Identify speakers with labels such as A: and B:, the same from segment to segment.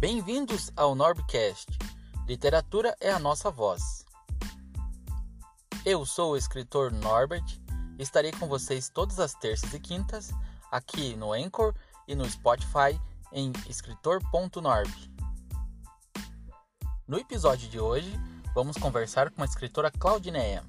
A: Bem-vindos ao Norbcast. Literatura é a nossa voz. Eu sou o escritor Norbert e estarei com vocês todas as terças e quintas aqui no Anchor e no Spotify em escritor.norb. No episódio de hoje, vamos conversar com a escritora Claudineia.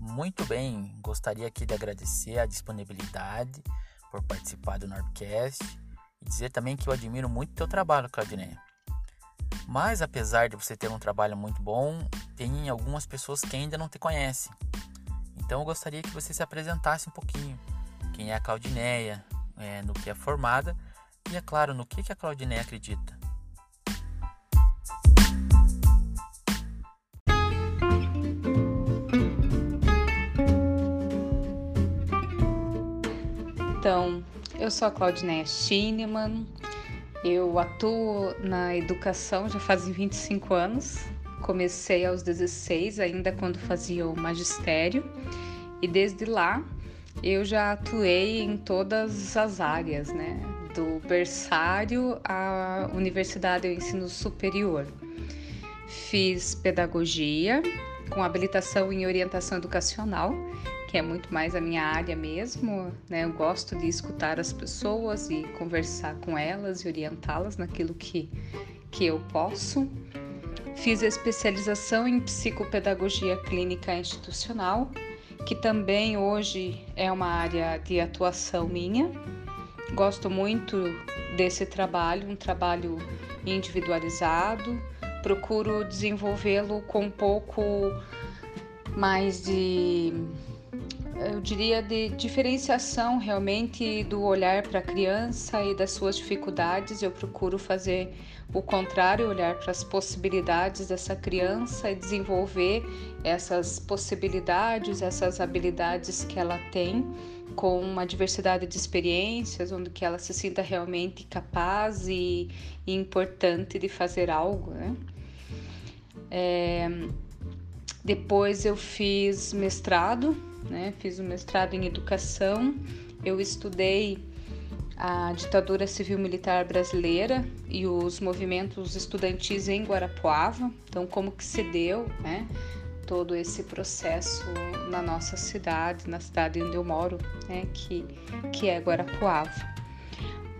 A: Muito bem, gostaria aqui de agradecer a disponibilidade por participar do Nordcast e dizer também que eu admiro muito o teu trabalho, Claudineia. Mas apesar de você ter um trabalho muito bom, tem algumas pessoas que ainda não te conhecem. Então eu gostaria que você se apresentasse um pouquinho. Quem é a Claudineia, é, no que é formada e, é claro, no que, a Claudineia acredita.
B: Então, eu sou a Claudineia Schinemann, eu atuo na educação já fazem 25 anos. Comecei aos 16, ainda quando fazia o magistério, e desde lá eu já atuei em todas as áreas, né? Do berçário à universidade e ensino superior. Fiz pedagogia com habilitação em orientação educacional que é muito mais a minha área mesmo, né? Eu gosto de escutar as pessoas e conversar com elas e orientá-las naquilo que, que eu posso. Fiz especialização em psicopedagogia clínica institucional, que também hoje é uma área de atuação minha. Gosto muito desse trabalho, um trabalho individualizado. Procuro desenvolvê-lo com um pouco mais de eu diria, de diferenciação realmente do olhar para a criança e das suas dificuldades. Eu procuro fazer o contrário, olhar para as possibilidades dessa criança e desenvolver essas possibilidades, essas habilidades que ela tem com uma diversidade de experiências, onde que ela se sinta realmente capaz e, e importante de fazer algo, né? É, depois eu fiz mestrado né? Fiz um mestrado em educação, eu estudei a ditadura civil-militar brasileira e os movimentos estudantis em Guarapuava, então como que se deu, né? Todo esse processo na nossa cidade, na cidade onde eu moro, né? Que, que é Guarapuava.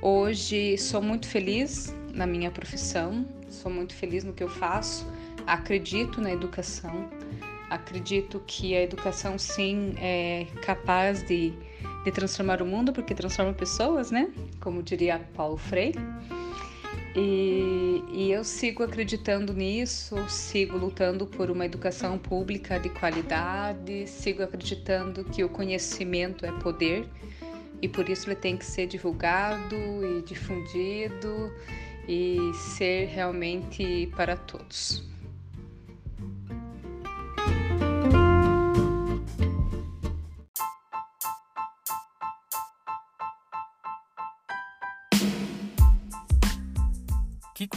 B: Hoje sou muito feliz na minha profissão, sou muito feliz no que eu faço, acredito na educação, Acredito que a educação sim é capaz de, de transformar o mundo, porque transforma pessoas, né? Como diria Paulo Freire. E, e, eu sigo acreditando nisso, sigo lutando por uma educação pública de qualidade, sigo acreditando que o conhecimento é poder e por isso ele tem que ser divulgado e difundido e ser realmente para todos.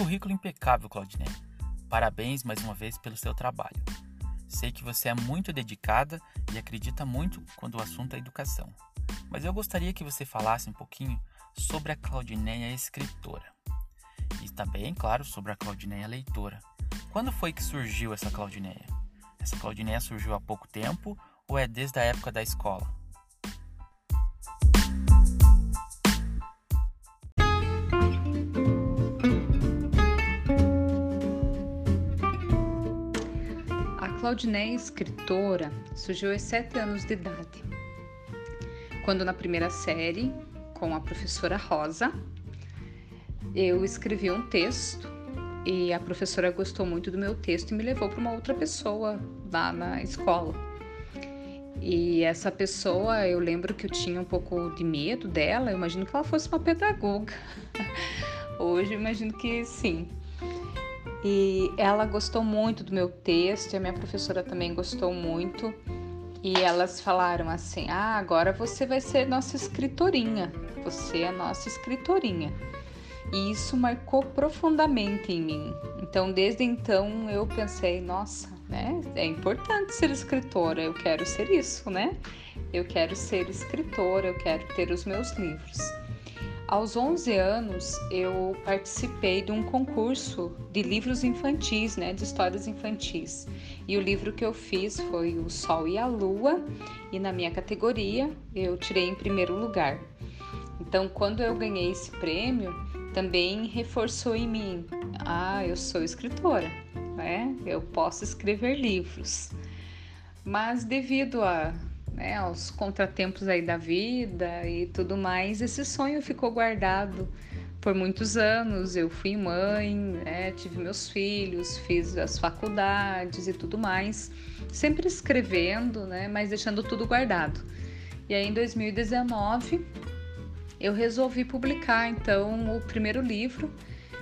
A: Currículo impecável, Claudinei. Parabéns mais uma vez pelo seu trabalho. Sei que você é muito dedicada e acredita muito quando o assunto é educação. Mas eu gostaria que você falasse um pouquinho sobre a Claudineia escritora. E também, claro, sobre a Claudineia leitora. Quando foi que surgiu essa Claudineia? Essa Claudineia surgiu há pouco tempo ou é desde a época da escola?
B: Claudiné, escritora, surgiu aos sete anos de idade, quando na primeira série, com a professora Rosa, eu escrevi um texto e a professora gostou muito do meu texto e me levou para uma outra pessoa lá na escola. E essa pessoa, eu lembro que eu tinha um pouco de medo dela, eu imagino que ela fosse uma pedagoga. Hoje eu imagino que sim. E ela gostou muito do meu texto, e a minha professora também gostou muito. E elas falaram assim: Ah, agora você vai ser nossa escritorinha. Você é nossa escritorinha. E isso marcou profundamente em mim. Então, desde então, eu pensei: Nossa, né? É importante ser escritora. Eu quero ser isso, né? Eu quero ser escritora, eu quero ter os meus livros. Aos 11 anos, eu participei de um concurso de livros infantis, né, de histórias infantis. E o livro que eu fiz foi O Sol e a Lua, e na minha categoria eu tirei em primeiro lugar. Então, quando eu ganhei esse prêmio, também reforçou em mim: ah, eu sou escritora, né? Eu posso escrever livros. Mas devido a né, aos contratempos aí da vida e tudo mais, esse sonho ficou guardado por muitos anos. Eu fui mãe, né, tive meus filhos, fiz as faculdades e tudo mais, sempre escrevendo, né, mas deixando tudo guardado. E aí em 2019 eu resolvi publicar então o primeiro livro,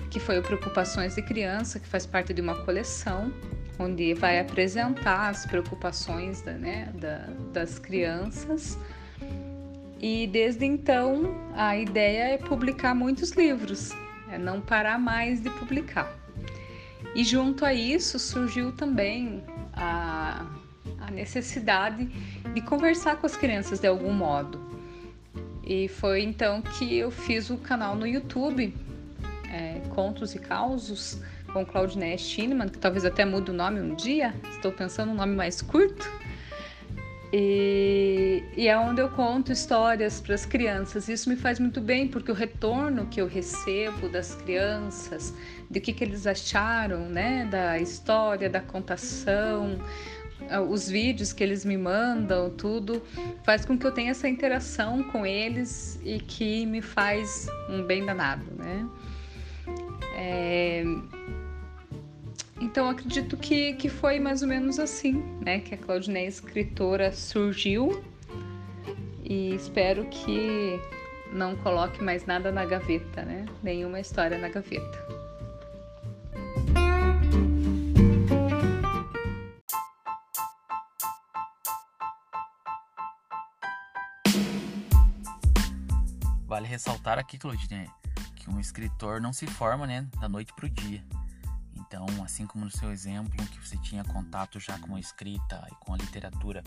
B: que foi o Preocupações de Criança, que faz parte de uma coleção onde vai apresentar as preocupações da, né, da, das crianças. E desde então a ideia é publicar muitos livros, é não parar mais de publicar. E junto a isso surgiu também a, a necessidade de conversar com as crianças de algum modo. E foi então que eu fiz o canal no YouTube, é, Contos e Causos, com Claudinei Schinemann, que talvez até mude o nome um dia, estou pensando um nome mais curto. E, e, é onde eu conto histórias para as crianças. Isso me faz muito bem, porque o retorno que eu recebo das crianças, de que, que eles acharam né, da história, da contação, os vídeos que eles me mandam, tudo, faz com que eu tenha essa interação com eles e que me faz um bem danado. Né? É, então acredito que, que foi mais ou menos assim, né? Que a Claudinei escritora surgiu e espero que não coloque mais nada na gaveta, né? Nenhuma história na gaveta.
A: Vale ressaltar aqui, Claudinei, que um escritor não se forma, né, da noite para o dia. Então, assim como no seu exemplo, que você tinha contato já com a escrita e com a literatura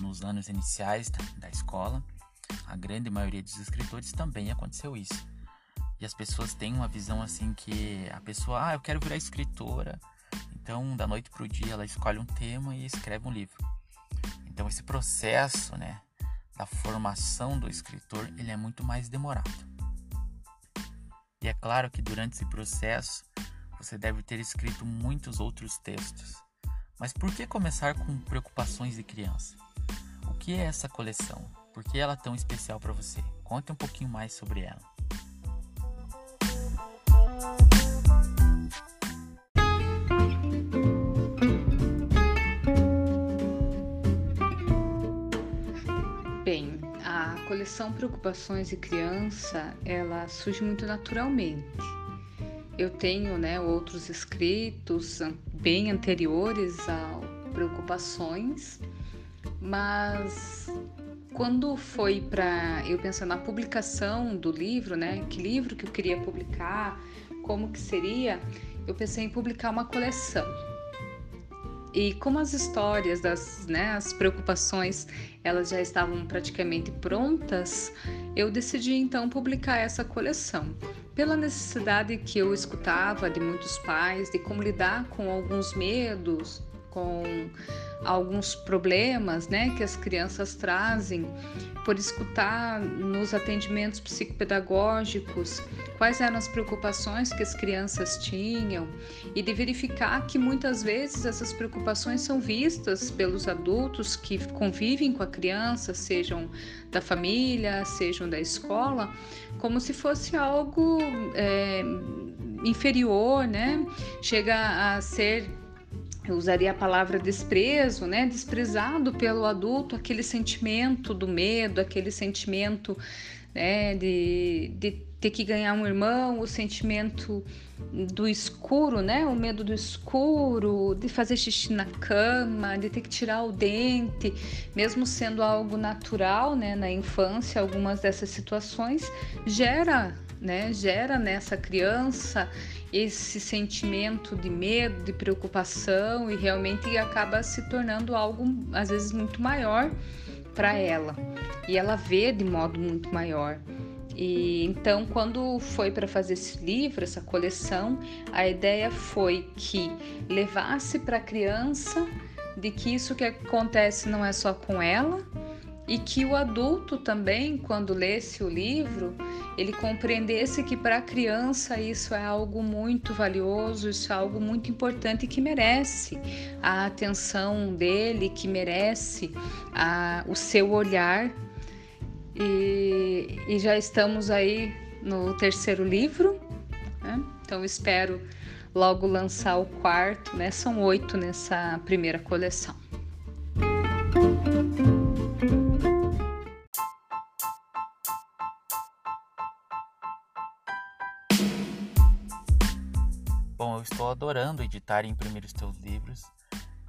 A: nos anos iniciais da, escola, a grande maioria dos escritores também aconteceu isso. E as pessoas têm uma visão assim que a pessoa, ah, eu quero virar escritora. Então, da noite para o dia, ela escolhe um tema e escreve um livro. Então, esse processo, né, da formação do escritor, ele é muito mais demorado. E é claro que durante esse processo, você deve ter escrito muitos outros textos. Mas por que começar com preocupações de criança? O que é essa coleção? Por que ela é tão especial para você? Conte um pouquinho mais sobre ela.
B: Bem, a coleção Preocupações de Criança, ela surge muito naturalmente eu tenho né, outros escritos bem anteriores a preocupações, mas quando foi para eu pensar na publicação do livro, né, que livro que eu queria publicar, como que seria, eu pensei em publicar uma coleção. E como as histórias das, né, as preocupações, elas já estavam praticamente prontas, eu decidi então publicar essa coleção pela necessidade que eu escutava de muitos pais de como lidar com alguns medos, com alguns problemas, né, que as crianças trazem, por escutar nos atendimentos psicopedagógicos quais eram as preocupações que as crianças tinham e de verificar que muitas vezes essas preocupações são vistas pelos adultos que convivem com a criança, sejam da família, sejam da escola, como se fosse algo é, inferior, né? Chega a ser eu usaria a palavra desprezo, né? Desprezado pelo adulto, aquele sentimento do medo, aquele sentimento né? de, de ter que ganhar um irmão, o sentimento do escuro, né? O medo do escuro, de fazer xixi na cama, de ter que tirar o dente, mesmo sendo algo natural, né? Na infância, algumas dessas situações gera, né? Gera nessa criança esse sentimento de medo, de preocupação e realmente acaba se tornando algo às vezes muito maior para ela. E ela vê de modo muito maior. E então, quando foi para fazer esse livro, essa coleção, a ideia foi que levasse para a criança de que isso que acontece não é só com ela e que o adulto também, quando lesse o livro, ele compreendesse que para a criança isso é algo muito valioso, isso é algo muito importante que merece a atenção dele, que merece a, o seu olhar e, e já estamos aí no terceiro livro, né? então espero logo lançar o quarto, né? São oito nessa primeira coleção.
A: Estou adorando editar e imprimir os teus livros.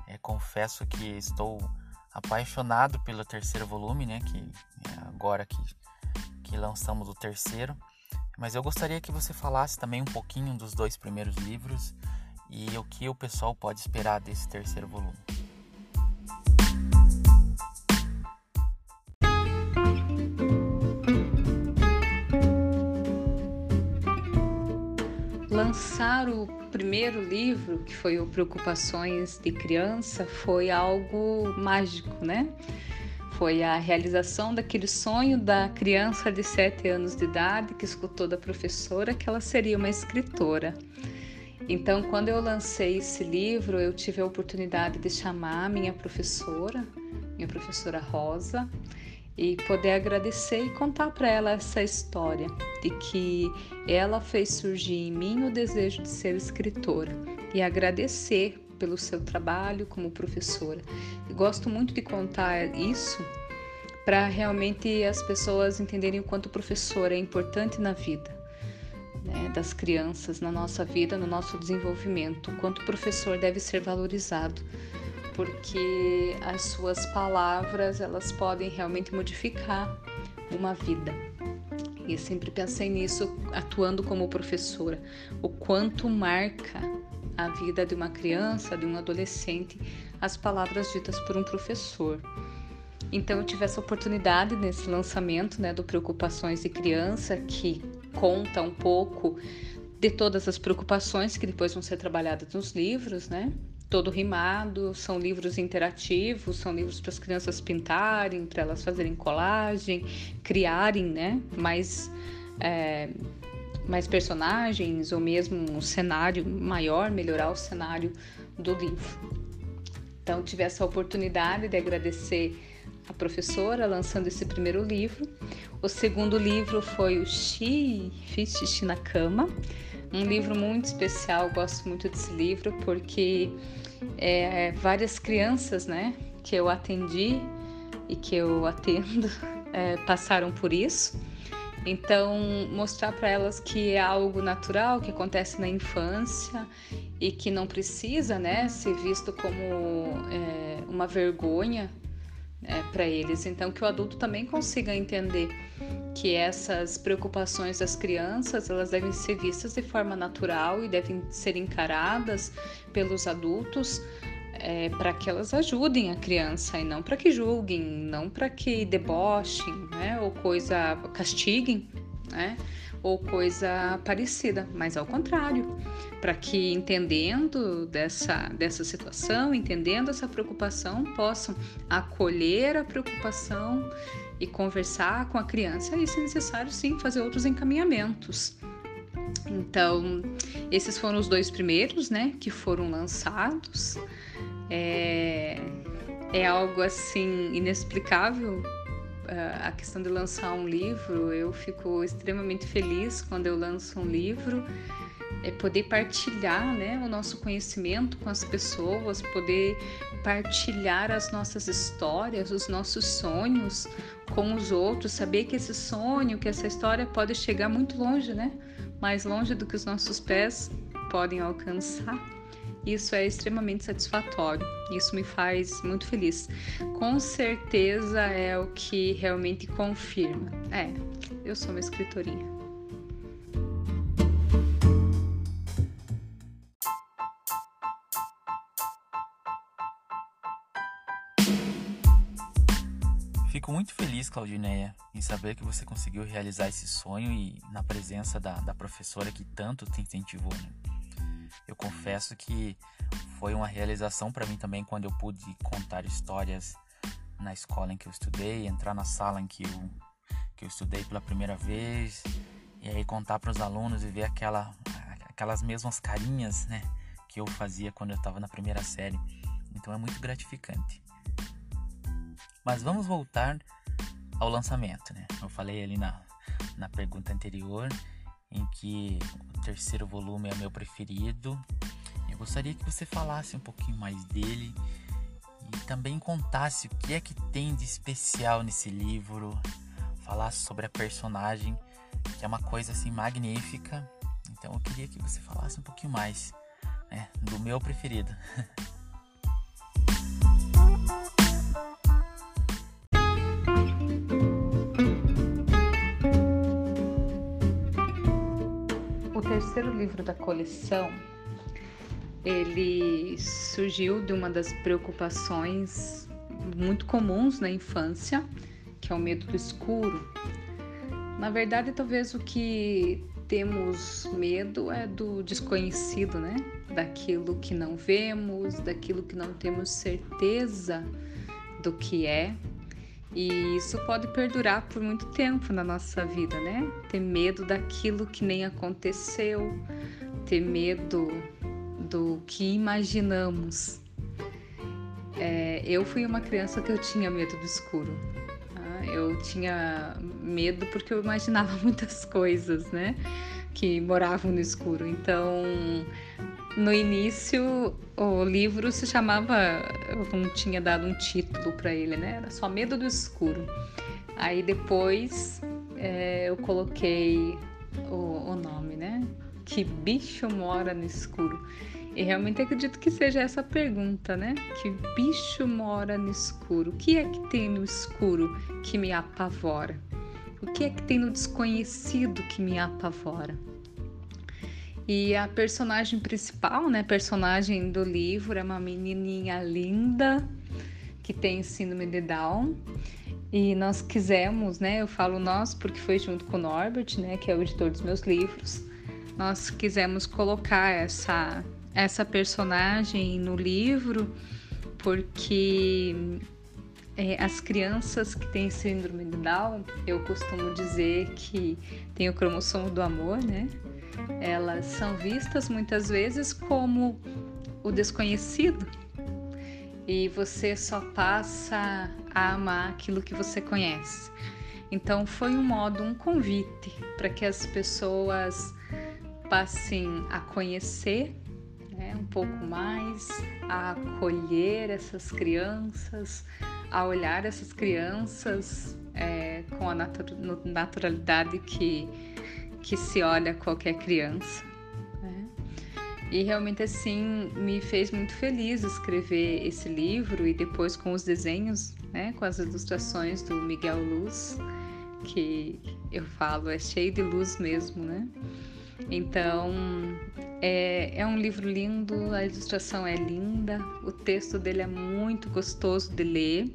A: É, confesso que estou apaixonado pelo terceiro volume, né? Que é agora que, que lançamos o terceiro. Mas eu gostaria que você falasse também um pouquinho dos dois primeiros livros e o que o pessoal pode esperar desse terceiro volume.
B: Lançar o primeiro livro, que foi o Preocupações de Criança, foi algo mágico, né? Foi a realização daquele sonho da criança de 7 anos de idade que escutou da professora que ela seria uma escritora. Então, quando eu lancei esse livro, eu tive a oportunidade de chamar minha professora, minha professora Rosa, e poder agradecer e contar para ela essa história de que ela fez surgir em mim o desejo de ser escritora e agradecer pelo seu trabalho como professora. Eu gosto muito de contar isso para realmente as pessoas entenderem o quanto o professor é importante na vida né, das crianças, na nossa vida, no nosso desenvolvimento, o quanto o professor deve ser valorizado porque as suas palavras elas podem realmente modificar uma vida. E sempre pensei nisso atuando como professora, o quanto marca a vida de uma criança, de um adolescente, as palavras ditas por um professor. Então eu tive essa oportunidade nesse lançamento né, do Preocupações de Criança, que conta um pouco de todas as preocupações que depois vão ser trabalhadas nos livros, né? Todo rimado, são livros interativos, são livros para as crianças pintarem, para elas fazerem colagem, criarem né, mais, é, mais personagens ou mesmo um cenário maior, melhorar o cenário do livro. Então, tive essa oportunidade de agradecer a professora lançando esse primeiro livro. O segundo livro foi o Xi, Fiz Xixi na Cama, um livro muito especial, gosto muito desse livro porque é, várias crianças, né, que eu atendi e que eu atendo é, passaram por isso. Então, mostrar para elas que é algo natural que acontece na infância e que não precisa, né, ser visto como é, uma vergonha é, para eles. Então, que o adulto também consiga entender que essas preocupações das crianças elas devem ser vistas de forma natural e devem ser encaradas pelos adultos é, para que elas ajudem a criança e não para que julguem, não para que debochem, né, ou coisa castiguem, né, ou coisa parecida, mas ao contrário, para que entendendo dessa dessa situação, entendendo essa preocupação, possam acolher a preocupação e conversar com a criança, e se necessário, sim, fazer outros encaminhamentos. Então, esses foram os dois primeiros, né, que foram lançados. É, é algo assim inexplicável a questão de lançar um livro, eu fico extremamente feliz quando eu lanço um livro é poder partilhar né, o nosso conhecimento com as pessoas, poder partilhar as nossas histórias, os nossos sonhos com os outros, saber que esse sonho, que essa história pode chegar muito longe, né? Mais longe do que os nossos pés podem alcançar. Isso é extremamente satisfatório. Isso me faz muito feliz. Com certeza é o que realmente confirma. É, eu sou uma escritorinha.
A: Muito feliz, Claudineia, em saber que você conseguiu realizar esse sonho e na presença da, da professora que tanto te incentivou. Né? Eu confesso que foi uma realização para mim também quando eu pude contar histórias na escola em que eu estudei, entrar na sala em que eu, que eu estudei pela primeira vez e aí contar para os alunos e ver aquela, aquelas mesmas carinhas né, que eu fazia quando eu estava na primeira série. Então é muito gratificante. Mas vamos voltar ao lançamento, né? Eu falei ali na, na pergunta anterior em que o terceiro volume é meu preferido. Eu gostaria que você falasse um pouquinho mais dele e também contasse o que é que tem de especial nesse livro, falasse sobre a personagem, que é uma coisa assim magnífica. Então eu queria que você falasse um pouquinho mais né, do meu preferido.
B: livro da coleção, ele surgiu de uma das preocupações muito comuns na infância, que é o medo do escuro. Na verdade, talvez o que temos medo é do desconhecido, né? Daquilo que não vemos, daquilo que não temos certeza do que é, e isso pode perdurar por muito tempo na nossa vida, né? Ter medo daquilo que nem aconteceu, ter medo do que imaginamos. É, eu fui uma criança que eu tinha medo do escuro. Tá? Eu tinha medo porque eu imaginava muitas coisas, né? Que moravam no escuro. Então, no início, o livro se chamava, não tinha dado um título para ele, né? Era só Medo do Escuro. Aí depois é, eu coloquei o, o nome, né? Que bicho mora no escuro? E realmente acredito que seja essa pergunta, né? Que bicho mora no escuro? O que é que tem no escuro que me apavora? O que é que tem no desconhecido que me apavora? E a personagem principal, né, personagem do livro é uma menininha linda que tem síndrome de Down. E nós quisemos, né, eu falo nós porque foi junto com o Norbert, né, que é o editor dos meus livros. Nós quisemos colocar essa essa personagem no livro porque é, as crianças que têm síndrome de Down, eu costumo dizer que tem o cromossomo do amor, né? Elas são vistas muitas vezes como o desconhecido e você só passa a amar aquilo que você conhece. Então foi um modo, um convite para que as pessoas passem a conhecer né, um pouco mais, a acolher essas crianças, a olhar essas crianças é, com a naturalidade que que se olha qualquer criança. Né? E realmente assim me fez muito feliz escrever esse livro e depois com os desenhos, né, com as ilustrações do Miguel Luz, que eu falo é cheio de luz mesmo, né? Então é, é um livro lindo, a ilustração é linda, o texto dele é muito gostoso de ler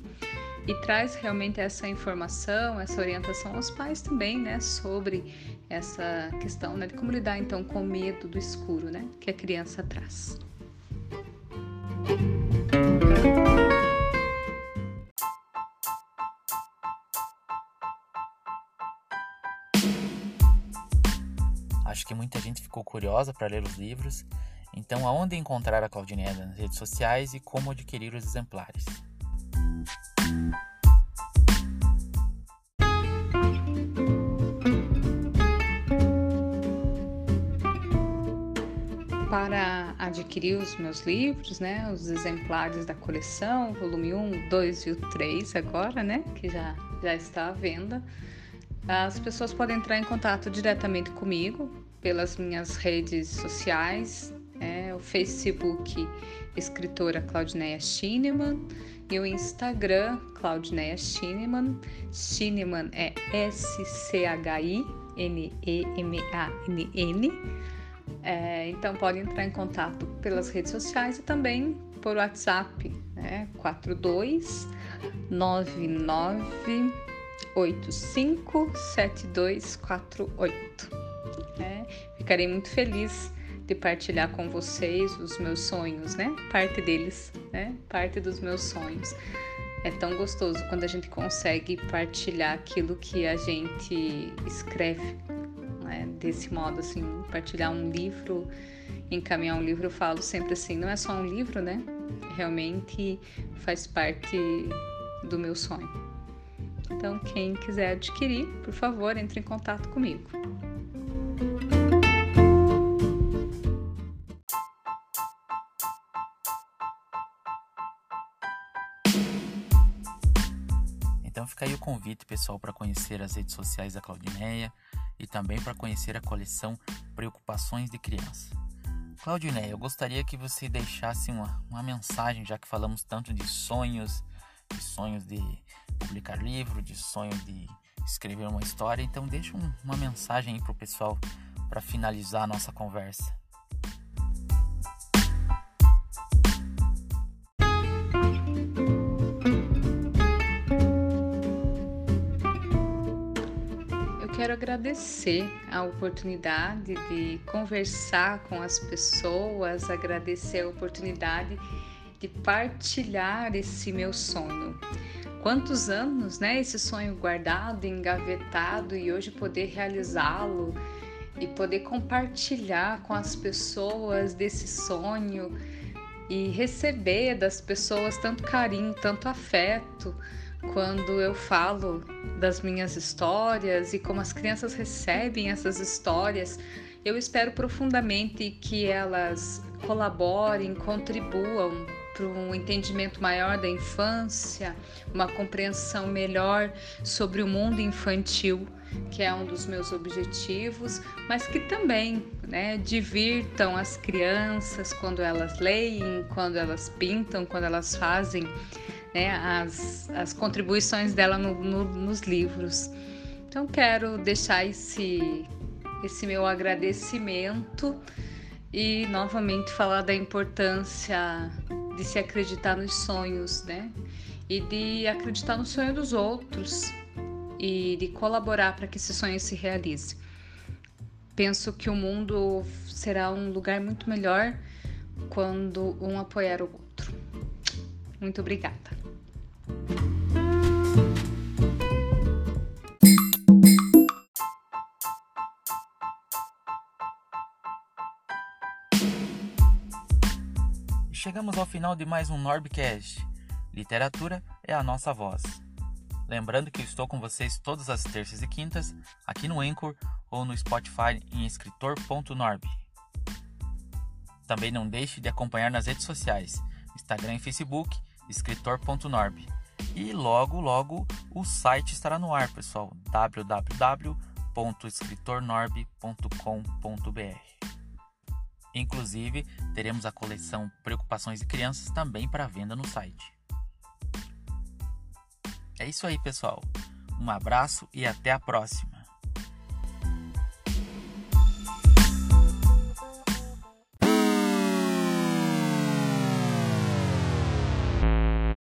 B: e traz realmente essa informação, essa orientação aos pais também, né, sobre essa questão né, de como lidar então com o medo do escuro, né, que a criança traz.
A: Acho que muita gente ficou curiosa para ler os livros. Então, aonde encontrar a Claudineda nas redes sociais e como adquirir os exemplares?
B: Adquirir os meus livros, né, os exemplares da coleção, volume 1, 2 e o 3 agora, né, que já, já está à venda, as pessoas podem entrar em contato diretamente comigo pelas minhas redes sociais, é, o Facebook escritora Claudineia Schinemann e o Instagram Claudineia Schinemann. Schinemann é S-C-H-I-N-E-M-A-N-N. É, então pode entrar em contato pelas redes sociais e também por WhatsApp, né? 42 99 857248. É, ficarei muito feliz de partilhar com vocês os meus sonhos, né? Parte deles, né? Parte dos meus sonhos. É tão gostoso quando a gente consegue partilhar aquilo que a gente escreve, né? desse modo, assim, partilhar um livro, encaminhar um livro, eu falo sempre assim, não é só um livro, né? Realmente faz parte do meu sonho. Então, quem quiser adquirir, por favor, entre em contato comigo.
A: Então fica aí o convite, pessoal, para conhecer as redes sociais da Claudineia e também para conhecer a coleção Preocupações de Criança. Claudineia, eu gostaria que você deixasse uma, uma mensagem, já que falamos tanto de sonhos, de sonhos de publicar livro, de sonho de escrever uma história, então deixa um, uma mensagem aí para o pessoal para finalizar a nossa conversa.
B: Agradecer a oportunidade de conversar com as pessoas, agradecer a oportunidade de partilhar esse meu sonho. Quantos anos, né? Esse sonho guardado, engavetado e hoje poder realizá-lo e poder compartilhar com as pessoas desse sonho e receber das pessoas tanto carinho, tanto afeto quando eu falo das minhas histórias e como as crianças recebem essas histórias, eu espero profundamente que elas colaborem, contribuam para um entendimento maior da infância, uma compreensão melhor sobre o mundo infantil, que é um dos meus objetivos, mas que também né, divirtam as crianças quando elas leem, quando elas pintam, quando elas fazem né, as, as contribuições dela no, no, nos livros. Então, quero deixar esse, esse meu agradecimento e novamente falar da importância de se acreditar nos sonhos, né? E de acreditar no sonho dos outros e de colaborar para que esse sonho se realize. Penso que o mundo será um lugar muito melhor quando um apoiar o outro. Muito obrigada.
A: Chegamos ao final de mais um Norbcast. Literatura é a nossa voz. Lembrando que estou com vocês todas as terças e quintas, aqui no Anchor ou no Spotify em escritor.norb. Também não deixe de acompanhar nas redes sociais, Instagram e Facebook, escritor.norb. E logo, logo o site estará no ar, pessoal, www.escritornorb.com.br. Inclusive, teremos a coleção Preocupações de Crianças também para venda no site. É isso aí, pessoal. Um abraço e até a próxima.